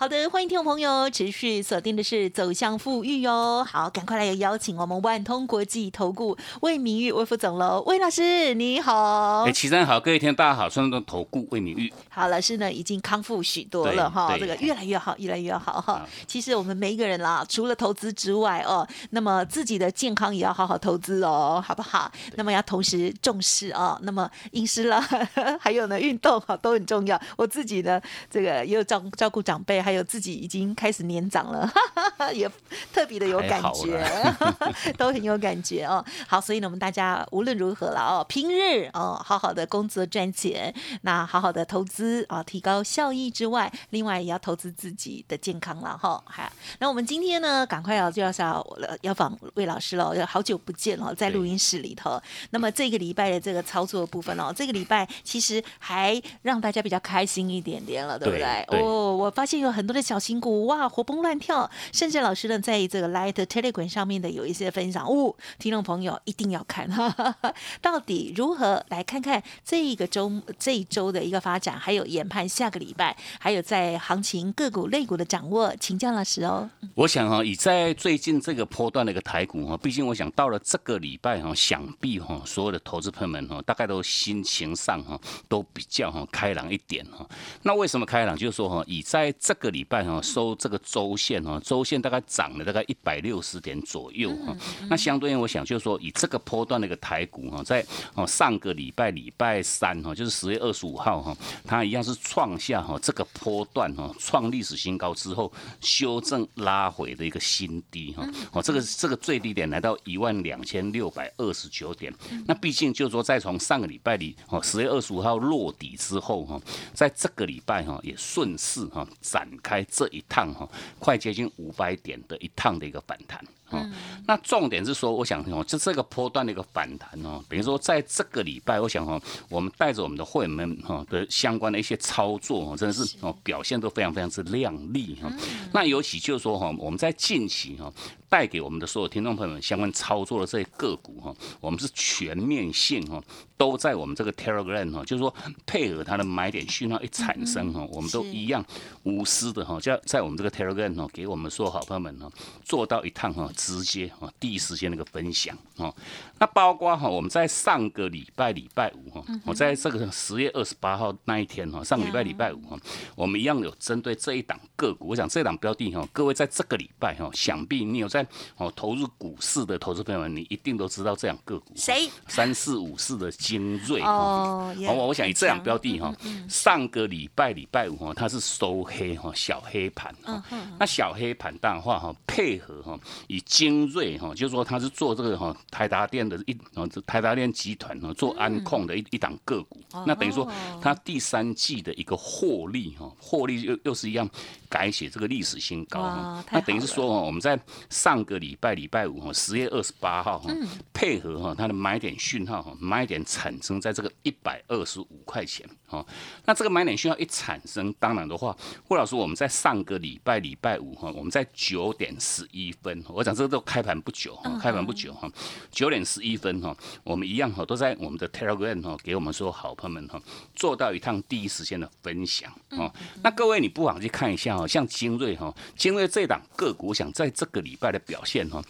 好的，欢迎听众朋友持续锁定的是走向富裕哟。好，赶快来有邀请我们万通国际投顾魏明玉魏副总喽，魏老师你好。哎，齐生好，各位听众大家好，双的投顾魏明玉。好，老师呢已经康复许多了哈，这个越来越好，越来越好哈。其实我们每一个人啦，除了投资之外哦，那么自己的健康也要好好投资哦，好不好？那么要同时重视哦，那么饮食啦，还有呢运动哈都很重要。我自己呢，这个也有照照顾长辈。还有自己已经开始年长了，也特别的有感觉，都很有感觉哦。好，所以呢，我们大家无论如何了哦，平日哦，好好的工作赚钱，那好好的投资啊，提高效益之外，另外也要投资自己的健康了哈。好，那我们今天呢，赶快要就要要要访魏老师了，好久不见了，在录音室里头。那么这个礼拜的这个操作部分哦，这个礼拜其实还让大家比较开心一点点了，对不对？哦，我发现有很。很多的小新股哇，活蹦乱跳，甚至老师呢，在这个 Light Telegram 上面的有一些分享，哦，听众朋友一定要看，哈哈哈到底如何来看看这一个周这一周的一个发展，还有研判下个礼拜，还有在行情个股类股的掌握，请教老师哦。我想哈，以在最近这个波段的一个台股哈，毕竟我想到了这个礼拜哈，想必哈所有的投资朋友们哈，大概都心情上哈都比较哈开朗一点哈。那为什么开朗？就是说哈，以在这个礼拜哈收这个周线哈，周线大概涨了大概一百六十点左右哈。那相对应，我想就是说，以这个波段的一个台股哈，在哦上个礼拜礼拜三哈，就是十月二十五号哈，它一样是创下哈这个波段哈创历史新高之后修正拉回的一个新低哈。哦，这个这个最低点来到一万两千六百二十九点。那毕竟就是说，在从上个礼拜里哦十月二十五号落底之后哈，在这个礼拜哈也顺势哈展。开这一趟哈，快接近五百点的一趟的一个反弹。啊。那重点是说，我想哦，就这个波段的一个反弹哦，比如说在这个礼拜，我想哦，我们带着我们的会员们哈的相关的一些操作哦，真的是哦表现都非常非常之亮丽哈。那尤其就是说哈，我们在近期哈。带给我们的所有听众朋友们相关操作的这些个股哈，我们是全面性哈，都在我们这个 Telegram 哈，就是说配合它的买点讯号一产生哈，我们都一样无私的哈，在在我们这个 Telegram 哈，给我们所有好朋友们哈，做到一趟哈，直接哈，第一时间那个分享哦。那包括哈，我们在上个礼拜礼拜五哈，我在这个十月二十八号那一天哈，上个礼拜礼拜五哈，我们一样有针对这一档个股，我想这档标的哈，各位在这个礼拜哈，想必你有在哦，投入股市的投资朋友们，你一定都知道这样个股，谁？三四五四的精锐哦。好，我想以这样标的哈，上个礼拜礼拜五哈，它是收黑哈，小黑盘哈。那小黑盘的话哈，配合哈，以精锐哈，就是说他是做这个哈台达电的一哦，台达电集团哈做安控的一一档个股。那等于说他第三季的一个获利哈，获利又又是一样改写这个历史新高哈。那等于是说哦，我们在上个礼拜礼拜五哈，十月二十八号哈，配合哈它的买点讯号哈，买点产生在这个一百二十五块钱哈。那这个买点讯号一产生，当然的话，霍老师我们在上个礼拜礼拜五哈，我们在九点十一分，我讲这都开盘不久哈，开盘不久哈，九点十一分哈，我们一样哈都在我们的 Telegram 哈，给我们说好朋友们哈，做到一趟第一时间的分享哦。那各位你不妨去看一下哈，像精锐哈，精锐这档个股，我想在这个礼拜的表。表现哈，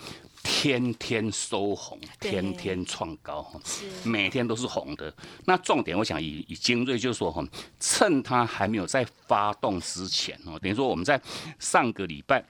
天天收红，天天创高哈，每天都是红的。那重点，我想以以精锐就是说哈，趁它还没有在发动之前哦，等于说我们在上个礼拜。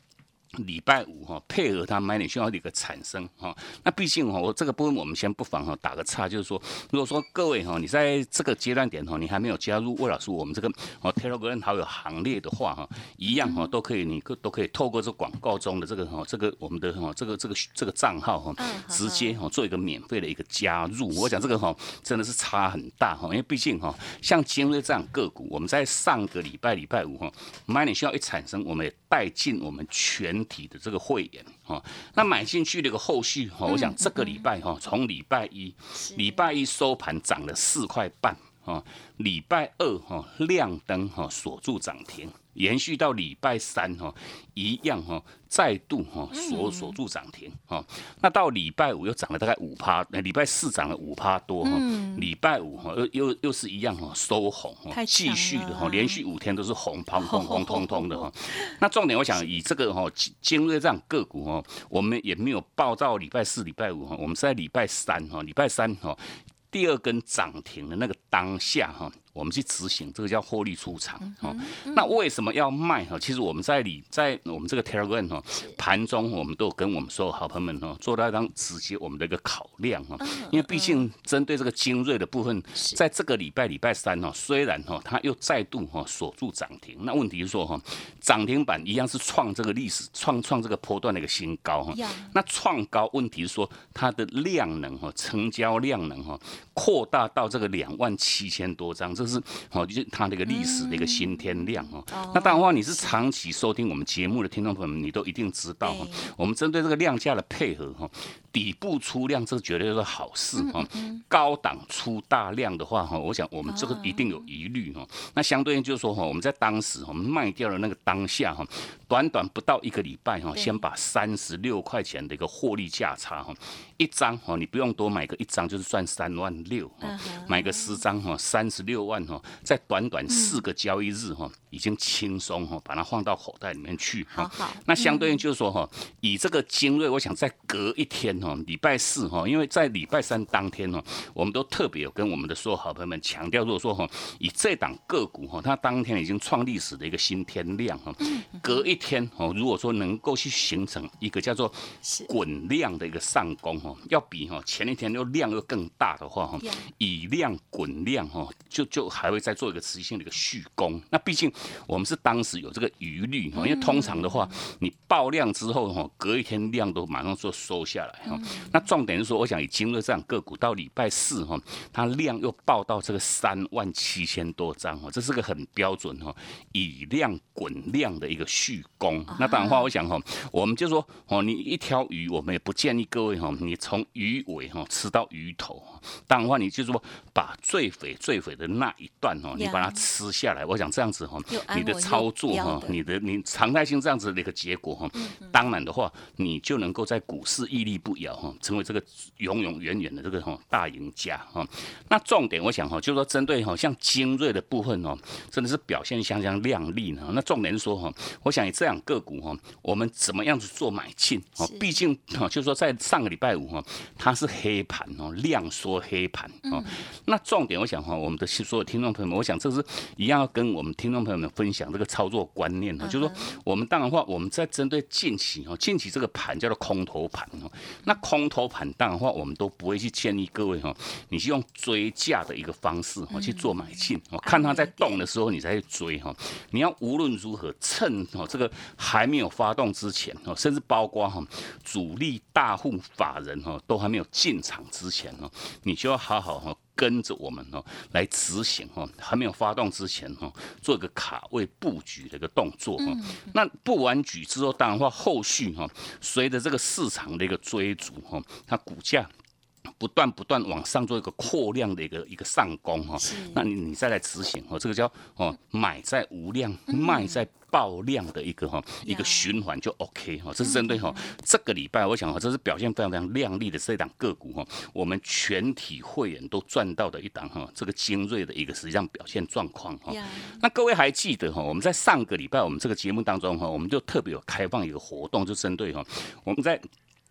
礼拜五哈，配合它买点讯号的一个产生哈，那毕竟哈，我这个部分我们先不妨哈打个岔，就是说，如果说各位哈，你在这个阶段点哈，你还没有加入魏老师我们这个哦 Telegram 好友行列的话哈，一样哈都可以，你都都可以透过这广告中的这个哈，这个我们的哈这个这个这个账号哈，直接哈做一个免费的一个加入。我讲这个哈真的是差很大哈，因为毕竟哈，像今日这样个股，我们在上个礼拜礼拜五哈买点讯号一产生，我们也带进我们全。全体的这个会员哈。那买进去的一个后续哈，我想这个礼拜哈，从礼拜一礼拜一收盘涨了四块半啊，礼拜二哈亮灯哈锁住涨停。延续到礼拜三哈，一样哈，再度哈锁锁住涨停哈。那到礼拜五又涨了大概五趴，礼拜四涨了五趴多哈。礼拜五哈又又又是一样哈收红，继续的哈，连续五天都是红 砰砰红通通的哈。那重点我想以这个哈尖锐这样个股哈，我们也没有报到礼拜四、礼拜五哈，我们是在礼拜三哈，礼拜三哈第二根涨停的那个当下哈。我们去执行这个叫获利出场哦。那为什么要卖哈？其实我们在里在我们这个 Telegram 哈盘中，我们都有跟我们所有好朋友们哈做了一张直接我们的一个考量哈。因为毕竟针对这个精锐的部分，在这个礼拜礼拜三哈，虽然哈它又再度哈锁住涨停，那问题是说哈涨停板一样是创这个历史创创这个波段的一个新高哈。那创高问题是说它的量能哈成交量能哈扩大到这个两万七千多张。这是哦，就是它的一个历史的一个新天量哦。那当然话，你是长期收听我们节目的听众朋友们，你都一定知道哈。我们针对这个量价的配合哈，底部出量这绝对是好事哈。高档出大量的话哈，我想我们这个一定有疑虑哈。那相对应就是说哈，我们在当时我们卖掉了那个当下哈，短短不到一个礼拜哈，先把三十六块钱的一个获利价差哈，一张哈，你不用多买个一张，就是赚三万六，买个十张哈，三十六。万哈，在短短四个交易日哈，已经轻松哈，把它放到口袋里面去哈。那相对应就是说哈，以这个精锐，我想再隔一天哈，礼拜四哈，因为在礼拜三当天哈，我们都特别有跟我们的所有好朋友们强调，如果说哈，以这档个股哈，它当天已经创历史的一个新天量哈，隔一天哦，如果说能够去形成一个叫做滚量的一个上攻哈，要比哈前一天又量又更大的话哈，以量滚量哈，就就。就还会再做一个持续性的一个续攻，那毕竟我们是当时有这个余虑哈，因为通常的话，你爆量之后哈，隔一天量都马上就收下来哈。那重点是说，我想以今日这样个股到礼拜四哈，它量又爆到这个三万七千多张哈，这是个很标准哈，以量滚量的一个续攻。那当然话，我想哈，我们就说哦，你一条鱼，我们也不建议各位哈，你从鱼尾哈吃到鱼头。当然话，你就说把最肥最肥的那一段哦，你把它吃下来，我想这样子哈，你的操作哈，你的你常态性这样子的一个结果哈，当然的话，你就能够在股市屹立不摇哈，成为这个永永远远的这个哈大赢家哈。那重点我想哈，就是说针对哈像精锐的部分哦，真的是表现相当亮丽呢。那重点是说哈，我想以这样个股哈，我们怎么样子做买进哦？毕竟哈，就是说在上个礼拜五哈，它是黑盘哦，量缩黑盘哦。那重点我想哈，我们的所有听众朋友们，我想这是一样要跟我们听众朋友们分享这个操作观念哈，就是说我们当然话，我们在针对近期哈，近期这个盘叫做空头盘哦，那空头盘当的话，我们都不会去建议各位哈，你是用追价的一个方式哈去做买进，我看它在动的时候你再去追哈，你要无论如何趁哦这个还没有发动之前哦，甚至包括哈主力大户法人哈都还没有进场之前哦，你就要好好哈。跟着我们哦来执行哦，还没有发动之前哦，做一个卡位布局的一个动作哈。那布完局之后，当然话后续哈，随着这个市场的一个追逐哈，它股价不断不断往上做一个扩量的一个一个上攻哈。那你你再来执行哦，这个叫哦买在无量，卖在。爆量的一个哈一个循环就 OK 哈，这是针对哈这个礼拜，我想哈这是表现非常非常亮丽的这档个股哈，我们全体会员都赚到的一档哈，这个精锐的一个实际上表现状况哈。那各位还记得哈，我们在上个礼拜我们这个节目当中哈，我们就特别有开放一个活动，就针对哈我们在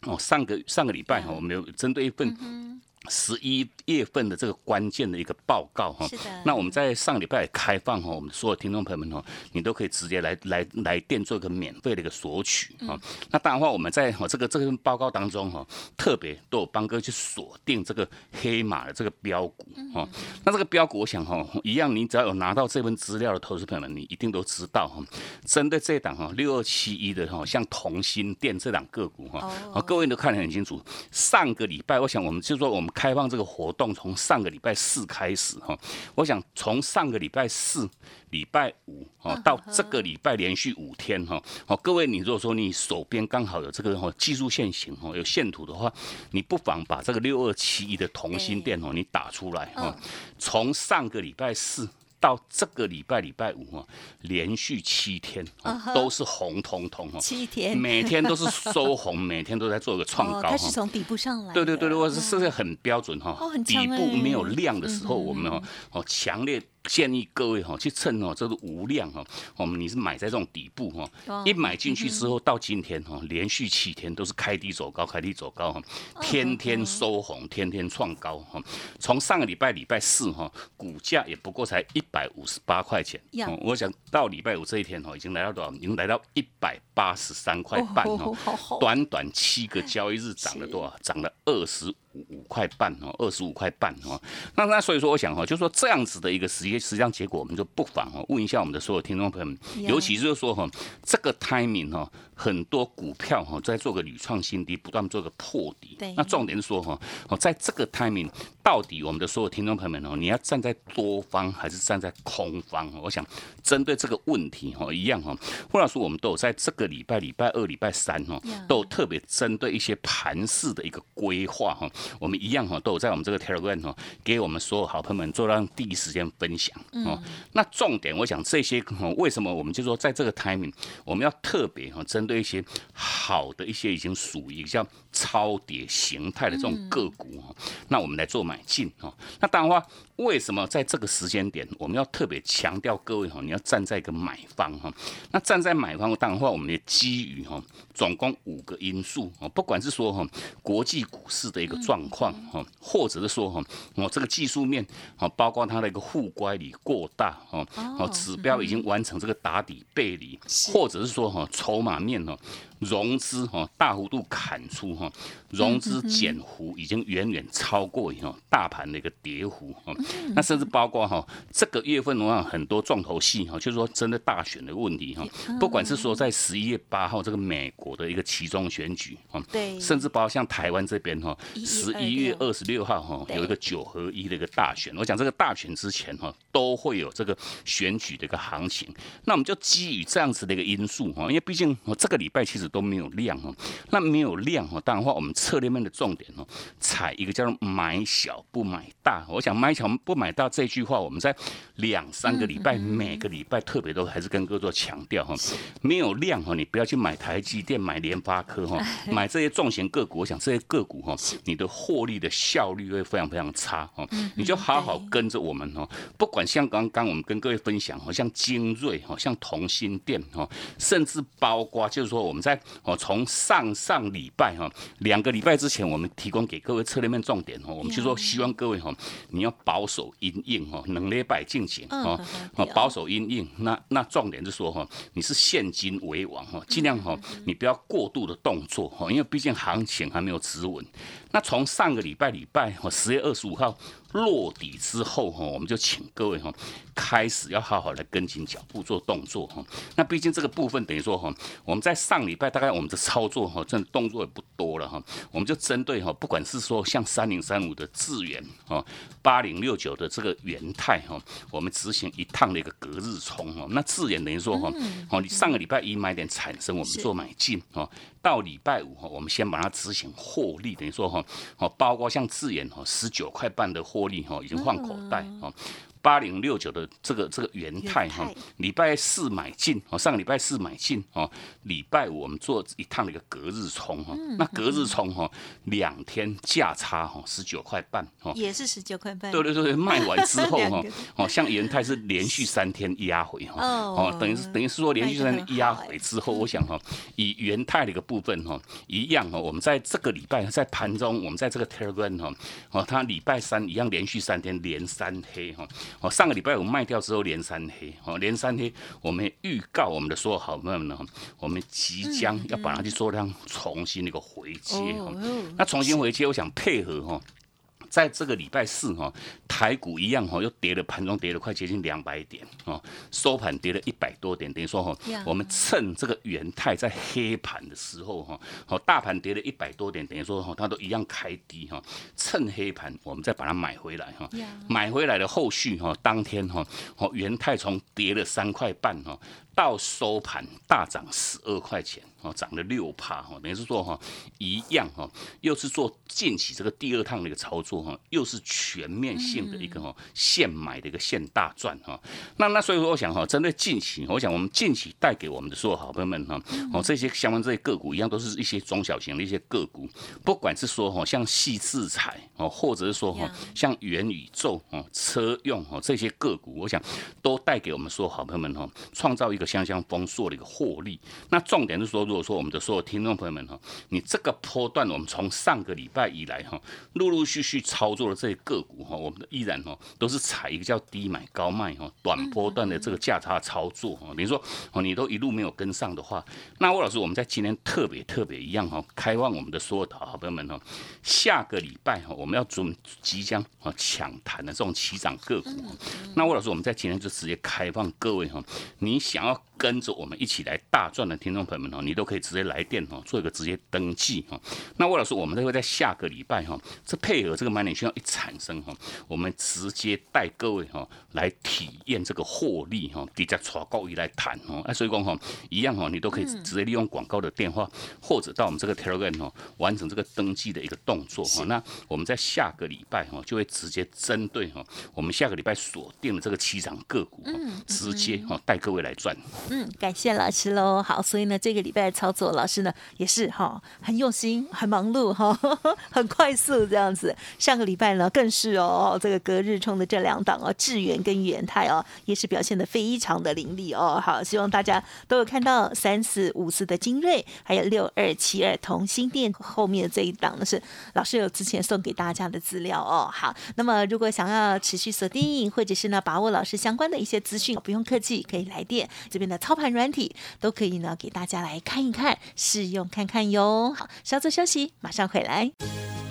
哦上个上个礼拜哈，我们有针对一份。十一月份的这个关键的一个报告哈，那我们在上礼拜开放哈，我们所有听众朋友们哈，你都可以直接来来来电做一个免费的一个索取哈。那当然话，我们在哈这个这份报告当中哈，特别都有帮哥去锁定这个黑马的这个标股哈。那这个标股，我想哈，一样，你只要有拿到这份资料的投资朋友们，你一定都知道哈。针对这档哈六二七一的哈，像同心店这档个股哈，啊各位都看得很清楚。上个礼拜，我想我们就说我们。们开放这个活动从上个礼拜四开始哈，我想从上个礼拜四、礼拜五哦到这个礼拜连续五天哈，哦各位你如果说你手边刚好有这个哦技术线型哦有线图的话，你不妨把这个六二七一的同心电哦你打出来哈，从上个礼拜四。到这个礼拜礼拜五啊，连续七天都是红彤彤哦，七天。每天都是收红，每天都在做一个创高它是从底部上来。对对对对，我是是是很标准哈，底部没有量的时候，我们哦哦强烈。建议各位哈去趁哦，这个无量哈，我们你是买在这种底部哈，一买进去之后到今天哈，连续七天都是开低走高，开低走高哈，天天收红，天天创高哈。从上个礼拜礼拜四哈，股价也不过才一百五十八块钱，我想到礼拜五这一天哈，已经来到多少？已经来到一百八十三块半哈，短短七个交易日涨了多少？涨了二十。五五块半哦，二十五块半哦，那那所以说，我想哈，就说这样子的一个实际实际上结果，我们就不妨哦问一下我们的所有听众朋友们，尤其是说哈，这个 timing 哈。很多股票哈在做个屡创新低，不断做个破底。对。那重点是说哈，哦，在这个 timing，到底我们的所有听众朋友们哦，你要站在多方还是站在空方？我想针对这个问题哈，一样哈，胡老师我们都有在这个礼拜、礼拜二、礼拜三哈，都有特别针对一些盘势的一个规划哈，我们一样哈，都有在我们这个 Telegram 哈，给我们所有好朋友们做让第一时间分享。哦。那重点，我想这些为什么我们就说在这个 timing，我们要特别哈针。对一些好的一些已经属于像超跌形态的这种个股哈，那我们来做买进哈。那当然话，为什么在这个时间点我们要特别强调各位哈，你要站在一个买方哈。那站在买方当然话，我们的基于哈，总共五个因素哦，不管是说哈国际股市的一个状况哈，或者是说哈哦这个技术面哦，包括它的一个互乖离过大哦，哦指标已经完成这个打底背离，或者是说哈筹码面。哦，融资哈大幅度砍出哈，融资减幅已经远远超过哈大盘的一个跌幅哈。那甚至包括哈这个月份的话，很多重头戏哈，就是说真的大选的问题哈。不管是说在十一月八号这个美国的一个其中选举哈，对，甚至包括像台湾这边哈，十一月二十六号哈有一个九合一的一个大选。我讲这个大选之前哈，都会有这个选举的一个行情。那我们就基于这样子的一个因素哈，因为毕竟我这个礼拜其实都没有量哦，那没有量哦，当然话我们策略面的重点哦，踩一个叫做买小不买大。我想买小不买大这句话，我们在两三个礼拜，每个礼拜特别都还是跟各位做强调哈，没有量哈，你不要去买台积电、买联发科哈，买这些重型个股，我想这些个股哈，你的获利的效率会非常非常差哦，你就好好跟着我们哦，不管像刚刚我们跟各位分享，好像精锐哈，像同心店哦，甚至包括。就是说，我们在哦，从上上礼拜哈，两个礼拜之前，我们提供给各位策略面重点哦，我们就说希望各位哈，你要保守阴应哈，能力百进行哦，哦，保守阴应。那那重点是说哈，你是现金为王哈，尽量哈，你不要过度的动作哈，因为毕竟行情还没有止稳。那从上个礼拜礼拜哈，十月二十五号。落底之后哈，我们就请各位哈，开始要好好来跟紧脚步做动作哈。那毕竟这个部分等于说哈，我们在上礼拜大概我们的操作哈，真的动作也不多了哈。我们就针对哈，不管是说像三零三五的智远哈，八零六九的这个元泰哈，我们执行一趟的一个隔日冲哈。那智远等于说哈，哦，你上个礼拜一买点产生，我们做买进哈。到礼拜五哈，我们先把它执行获利，等于说哈，哦，包括像智远哈，十九块半的获利哈，已经换口袋哈。八零六九的这个这个元泰哈，礼拜四买进哦，上个礼拜四买进哦，礼拜五我们做一趟的一个隔日冲哈，那隔日冲哈，两天价差哈十九块半哈，也是十九块半，对对对，卖完之后 哈，哦像元泰是连续三天压回哈，哦。等于是等于是说连续三天压回之后，我想哈，以元泰的一个部分哈，一样哈，我们在这个礼拜在盘中，我们在这个 Telegram 哈，哦它礼拜三一样连续三天连三黑哈。哦，上个礼拜我卖掉之后连三黑，哦，连三黑，我们预告我们的所有好朋友们呢，我们即将要把它去做这样重新的一个回接哈，那重新回接，我想配合哈。在这个礼拜四哈，台股一样哈，又跌了，盘中跌了快接近两百点哦，收盘跌了一百多点，等于说哈，我们趁这个元泰在黑盘的时候哈，好，大盘跌了一百多点，等于说哈，它都一样开低哈，趁黑盘我们再把它买回来哈，买回来的后续哈，当天哈，哦，元泰从跌了三块半哈。到收盘大涨十二块钱哦，涨了六趴哈，等于是说哈一样哈，又是做近期这个第二趟的一个操作哈，又是全面性的一个哈现买的一个现大赚哈。那那所以说我想哈，针对近期，我想我们近期带给我们的所有好朋友们哈，哦这些相关这些个股一样都是一些中小型的一些个股，不管是说哈像细制材哦，或者是说哈像元宇宙哦车用哦这些个股，我想都带给我们所有好朋友们哈，创造一个。相相丰硕的一个获利，那重点是说，如果说我们的所有听众朋友们哈，你这个波段我们从上个礼拜以来哈，陆陆续续操作的这些个股哈，我们的依然哈都是采一个叫低买高卖哈，短波段的这个价差操作哈。比如说哦，你都一路没有跟上的话，那魏老师我们在今天特别特别一样哈，开放我们的所有的好朋友们哈，下个礼拜哈，我们要准即将啊抢谈的这种起涨个股，那魏老师我们在今天就直接开放各位哈，你想要。och 跟着我们一起来大赚的听众朋友们哦，你都可以直接来电哦，做一个直接登记哈。那魏老师，我们都会在下个礼拜哈，这配合这个买点需要一产生哈，我们直接带各位哈来体验这个获利哈，底下传高一来谈哦。哎，所以讲哈，一样哈，你都可以直接利用广告的电话，或者到我们这个 Telegram 哦，完成这个登记的一个动作哈。那我们在下个礼拜哈，就会直接针对哈，我们下个礼拜锁定的这个七涨个股哈，直接哈带各位来赚。嗯，感谢老师喽。好，所以呢，这个礼拜的操作，老师呢也是哈，很用心，很忙碌哈，很快速这样子。上个礼拜呢，更是哦，这个隔日冲的这两档哦，智源跟元泰哦，也是表现的非常的凌厉哦。好，希望大家都有看到三四五四的精锐，还有六二七二同心店后面的这一档呢，是老师有之前送给大家的资料哦。好，那么如果想要持续锁定，或者是呢把握老师相关的一些资讯，不用客气，可以来电这边的。操盘软体都可以呢，给大家来看一看，试用看看哟。好，稍作休息，马上回来。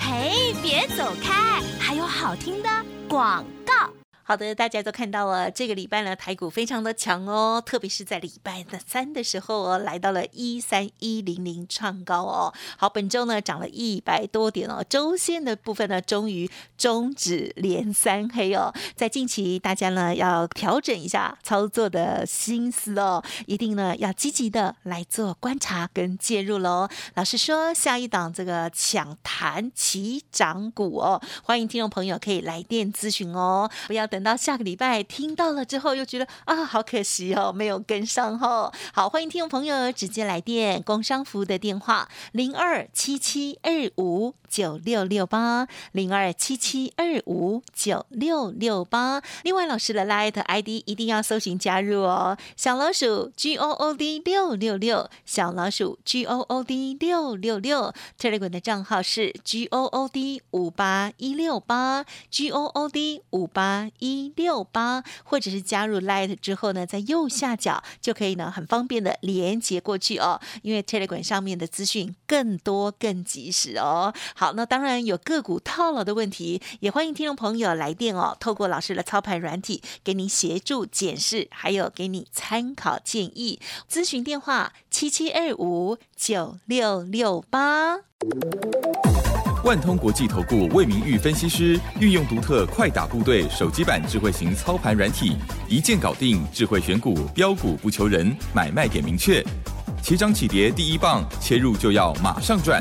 嘿，别走开，还有好听的广告。好的，大家都看到了，这个礼拜呢，台股非常的强哦，特别是在礼拜的三的时候哦，来到了一三一零零创高哦。好，本周呢涨了一百多点哦，周线的部分呢终于终止连三黑哦。在近期，大家呢要调整一下操作的心思哦，一定呢要积极的来做观察跟介入喽。老实说，下一档这个抢谈起涨股哦，欢迎听众朋友可以来电咨询哦，不要等。等到下个礼拜听到了之后，又觉得啊，好可惜哦，没有跟上哦。好，欢迎听众朋友直接来电，工商服务的电话零二七七二五九六六八零二七七二五九六六八。另外，老师的 Light ID 一定要搜寻加入哦，小老鼠 G O O D 六六六，小老鼠 G O O D 六六六。Telegram 的账号是 G O O D 五八一六八 G O O D 五八一。六八，或者是加入 Light 之后呢，在右下角就可以呢，很方便的连接过去哦。因为 Telegram 上面的资讯更多、更及时哦。好，那当然有个股套牢的问题，也欢迎听众朋友来电哦。透过老师的操盘软体，给你协助检视，还有给你参考建议。咨询电话七七二五九六六八。万通国际投顾魏明玉分析师运用独特快打部队手机版智慧型操盘软体，一键搞定智慧选股标股不求人，买卖点明确，起涨起跌第一棒，切入就要马上赚。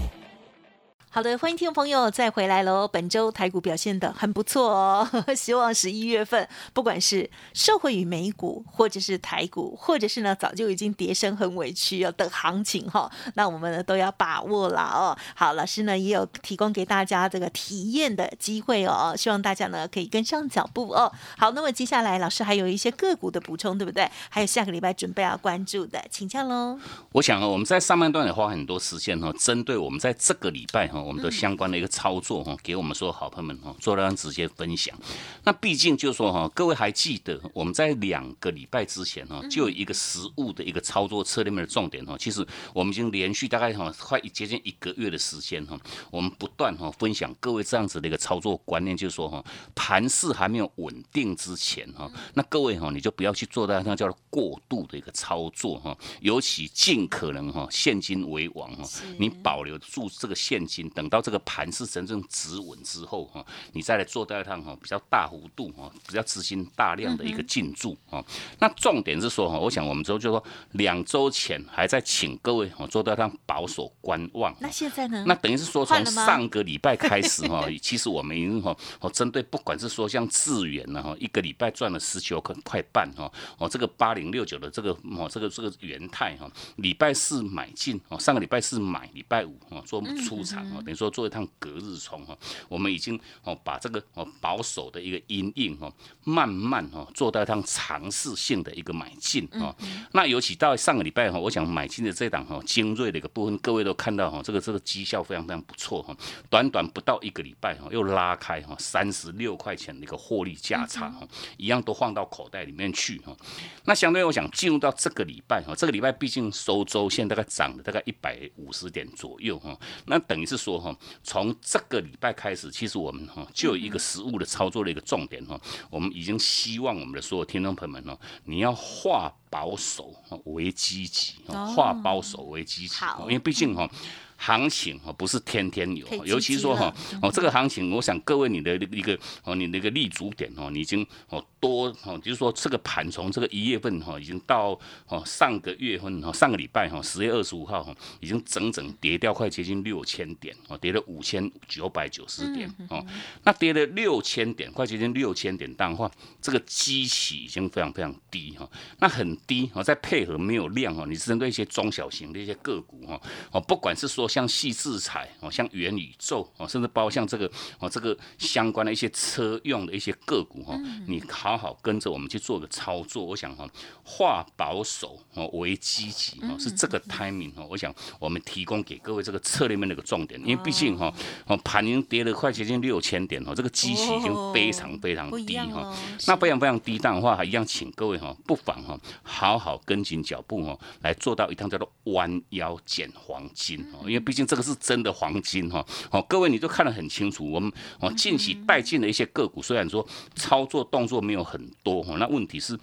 好的，欢迎听众朋友再回来喽。本周台股表现的很不错哦，希望十一月份不管是受惠于美股，或者是台股，或者是呢早就已经跌升很委屈哦的行情哈，那我们呢都要把握了哦。好，老师呢也有提供给大家这个体验的机会哦，希望大家呢可以跟上脚步哦。好，那么接下来老师还有一些个股的补充，对不对？还有下个礼拜准备要关注的，请教喽。我想啊，我们在上半段也花很多时间哈，针对我们在这个礼拜哈。哈我们的相关的一个操作哈，给我们所有好朋友们哈做了直接分享。那毕竟就是说哈，各位还记得我们在两个礼拜之前哈，就有一个实物的一个操作策略面的重点哈。其实我们已经连续大概哈快接近一个月的时间哈，我们不断哈分享各位这样子的一个操作观念，就是说哈，盘势还没有稳定之前哈，那各位哈你就不要去做到那叫做过度的一个操作哈，尤其尽可能哈现金为王哈，你保留住这个现金，等到这个盘是真正止稳之后哈，你再来做第二趟哈比较大幅度哈比较资金大量的一个进驻啊。那重点是说哈，我想我们之后就说两周前还在请各位哈做第二趟保守观望。那现在呢？那等于是说从上个礼拜开始哈，其实我们已经哈哦针对不管是说像智远呢哈，一个礼拜赚了十九块块半哈哦这个八零六九的这个哦这个这个元泰哈，礼拜四买进哦，上个礼拜四买，礼拜五哦做出场哦，等于说做一趟隔日冲哈，我们已经哦把这个哦保守的一个阴影哦，慢慢哦做到一趟尝试性的一个买进哦。那尤其到上个礼拜哈，我想买进的这档哈精锐的一个部分，各位都看到哈，这个这个绩效非常非常不错哈，短短不到一个礼拜哈，又拉开哈三十六块钱的一个获利价差哈，一样都放到口袋里面去哈。那相对我想进入到这个礼拜哈，这个礼拜毕竟收周线大概涨了大概一百五十点左右哈，那等于是说哈，从这个礼拜开始，其实我们哈就有一个实物的操作的一个重点哈，我们已经希望我们的所有听众朋友们哦，你要化保守为积极，化保守为积极，因为毕竟哈。行情哈不是天天有，尤其是说哈哦这个行情，我想各位你的一个哦你那个立足点哦，你已经哦多哦，就是说这个盘从这个一月份哈已经到哦上个月份哈上个礼拜哈十月二十五号哈已经整整跌掉快接近六千点哦，跌了五千九百九十点哦，那跌了六千点，快接近六千点，的话这个基期已经非常非常低哈，那很低哦，再配合没有量哦，你是针对一些中小型的一些个股哈哦，不管是说。像细制裁哦，像元宇宙哦，甚至包括像这个哦，这个相关的一些车用的一些个股哈，你好好跟着我们去做个操作。我想哈，化保守哦为积极哦，是这个 timing 哦。我想我们提供给各位这个策略面的一个重点，因为毕竟哈哦盘已经跌了快接近六千点哦，这个基期已经非常非常低哈。那非常非常低档的话，还一样，请各位哈不妨哈好好跟紧脚步哦，来做到一趟叫做弯腰捡黄金哦，因为。毕竟这个是真的黄金哈，哦，各位你都看得很清楚。我们哦近期带进的一些个股，虽然说操作动作没有很多哈，那问题是。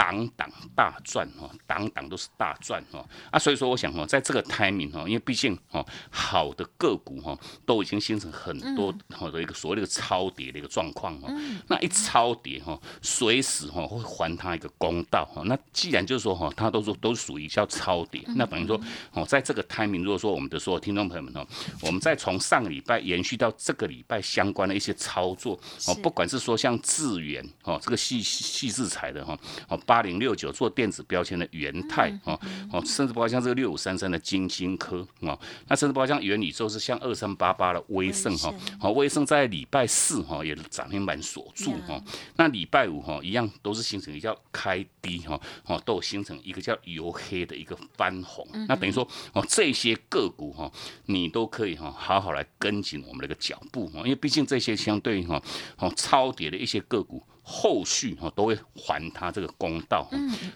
档档大赚哈，档档都是大赚哈啊，所以说我想哈，在这个 timing 哈，因为毕竟哈，好的个股哈，都已经形成很多好的一个所谓的超跌的一个状况哈，那一超跌哈，随时哈会还他一个公道哈。那既然就是说哈，它都是都属于叫超跌，那等于说哦，在这个 timing，如果说我们的所有听众朋友们哈，我们再从上个礼拜延续到这个礼拜相关的一些操作哦，不管是说像智源哦，这个细细制裁的哈哦。八零六九做电子标签的元泰哦哦，甚至包括像这个六五三三的金星科哦，那甚至包括像元宇宙是像二三八八的威盛哈，好威盛在礼拜四哈也涨停板锁住哈，那礼拜五哈一样都是形成一个叫开低哈，哦都形成一个叫由黑的一个翻红，那等于说哦这些个股哈你都可以哈好好来跟紧我们的一个脚步哈，因为毕竟这些相对哈哦超跌的一些个股。后续哈都会还他这个公道，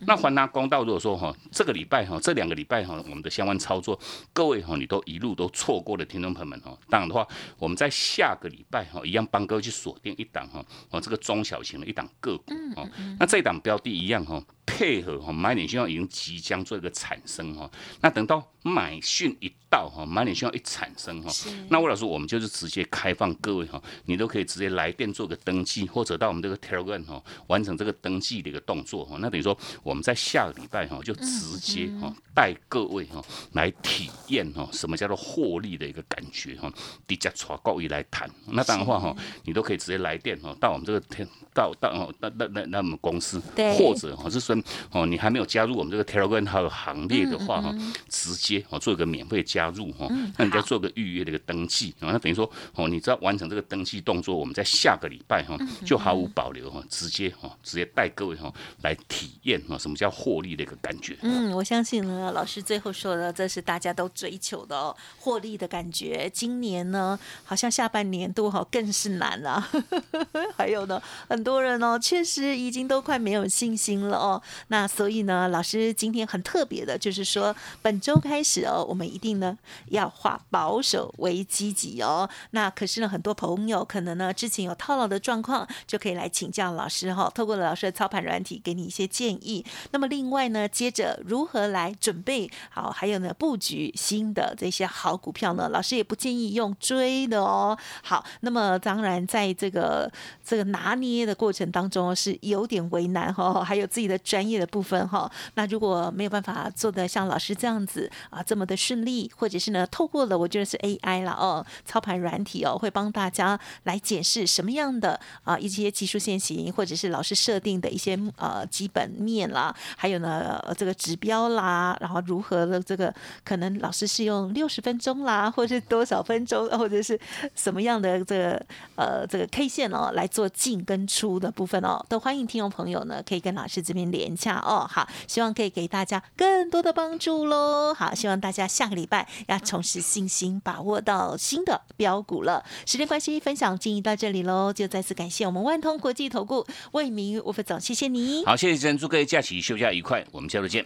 那还他公道。如果说哈这个礼拜哈这两个礼拜哈我们的相关操作，各位哈你都一路都错过的听众朋友们哈，当然的话，我们在下个礼拜哈一样帮各位去锁定一档哈哦这个中小型的一档个股哦，那这档标的一样哈。配合哈买点讯号已经即将做一个产生哈，那等到买讯一到哈，买点讯号一产生哈，那魏老师我们就是直接开放各位哈，你都可以直接来电做个登记，或者到我们这个 Telegram 哈完成这个登记的一个动作哈，那等于说我们在下个礼拜哈就直接哈带各位哈来体验哈什么叫做获利的一个感觉哈，低价抓高位来谈，那当然话哈你都可以直接来电哈到我们这个天到到哦那那那那我们公司或者哈是说。生哦，你还没有加入我们这个 Telegram 行列的话哈，直接哦做一个免费加入哈，那你再做个预约的一个登记啊，那等于说哦，你只要完成这个登记动作，我们在下个礼拜哈就毫无保留哈，直接哈直接带各位哈来体验哈什么叫获利的一个感觉。嗯，我相信呢，老师最后说的，这是大家都追求的哦，获利的感觉。今年呢，好像下半年度哈更是难了。还有呢，很多人哦，确实已经都快没有信心了哦。那所以呢，老师今天很特别的，就是说本周开始哦，我们一定呢要化保守为积极哦。那可是呢，很多朋友可能呢之前有套牢的状况，就可以来请教老师哈，透过老师的操盘软体给你一些建议。那么另外呢，接着如何来准备好，还有呢布局新的这些好股票呢？老师也不建议用追的哦。好，那么当然在这个这个拿捏的过程当中是有点为难哈，还有自己的专业的部分哈。那如果没有办法做的像老师这样子啊这么的顺利，或者是呢透过了我觉得是 AI 了哦，操盘软体哦会帮大家来检视什么样的啊一些技术线型，或者是老师设定的一些呃基本面啦，还有呢这个指标啦，然后如何的这个可能老师是用六十分钟啦，或是多少分钟，或者是什么样的这个呃这个 K 线哦来做进跟出的部分哦，都欢迎听众朋友呢可以跟老师这边连洽哦。好，希望可以给大家更多的帮助喽。好，希望大家下个礼拜要重拾信心，把握到新的标股了。时间关系，分享进行到这里喽，就再次感谢我们万通国际投顾魏明吴副总，谢谢你。好，谢谢珍，祝各位假期休假愉快，我们下周见。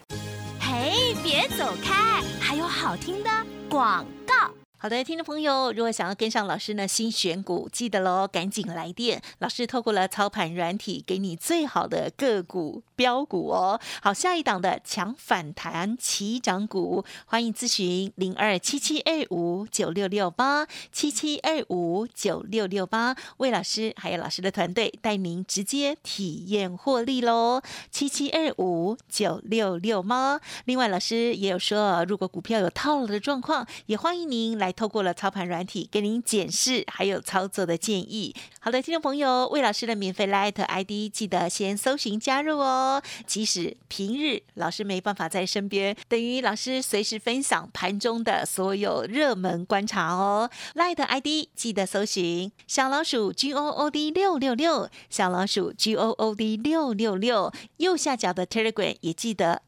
嘿，别走开，还有好听的广告。好的，听众朋友，如果想要跟上老师呢新选股，记得喽，赶紧来电。老师透过了操盘软体，给你最好的个股标股哦。好，下一档的强反弹起涨股，欢迎咨询零二七七二五九六六八七七二五九六六八，魏老师还有老师的团队带您直接体验获利喽。七七二五九六六八。另外，老师也有说，如果股票有套路的状况，也欢迎您来。还透过了操盘软体给您检视，还有操作的建议。好的，听众朋友，魏老师的免费 Light ID 记得先搜寻加入哦。即使平日老师没办法在身边，等于老师随时分享盘中的所有热门观察哦。Light ID 记得搜寻小老鼠 G O O D 六六六，小老鼠 G O O D 六六六。右下角的 Telegram 也记得。